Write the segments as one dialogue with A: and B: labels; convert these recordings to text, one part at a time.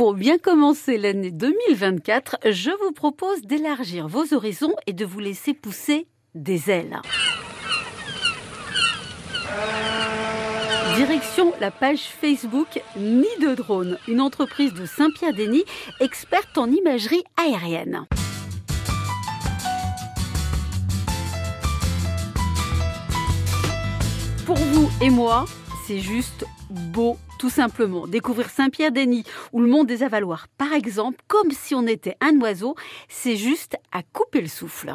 A: Pour bien commencer l'année 2024, je vous propose d'élargir vos horizons et de vous laisser pousser des ailes. Direction la page Facebook Nid de Drone, une entreprise de Saint-Pierre-Denis experte en imagerie aérienne. Pour vous et moi, c'est juste beau, tout simplement. Découvrir Saint-Pierre-Denis ou le monde des Avaloirs, par exemple, comme si on était un oiseau, c'est juste à couper le souffle.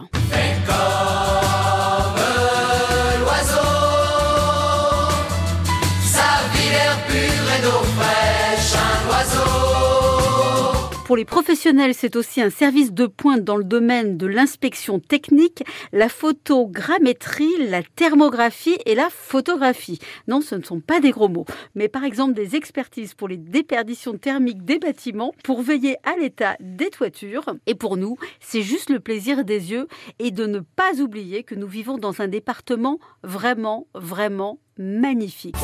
A: Pour les professionnels, c'est aussi un service de pointe dans le domaine de l'inspection technique, la photogrammétrie, la thermographie et la photographie. Non, ce ne sont pas des gros mots, mais par exemple des expertises pour les déperditions thermiques des bâtiments, pour veiller à l'état des toitures. Et pour nous, c'est juste le plaisir des yeux et de ne pas oublier que nous vivons dans un département vraiment, vraiment magnifique.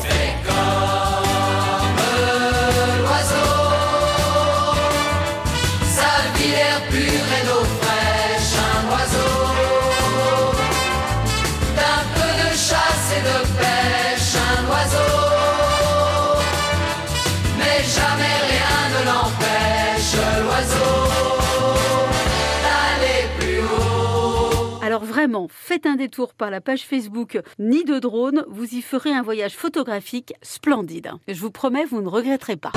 A: Faites un détour par la page Facebook Nid de drone, vous y ferez un voyage photographique splendide. Je vous promets, vous ne regretterez pas.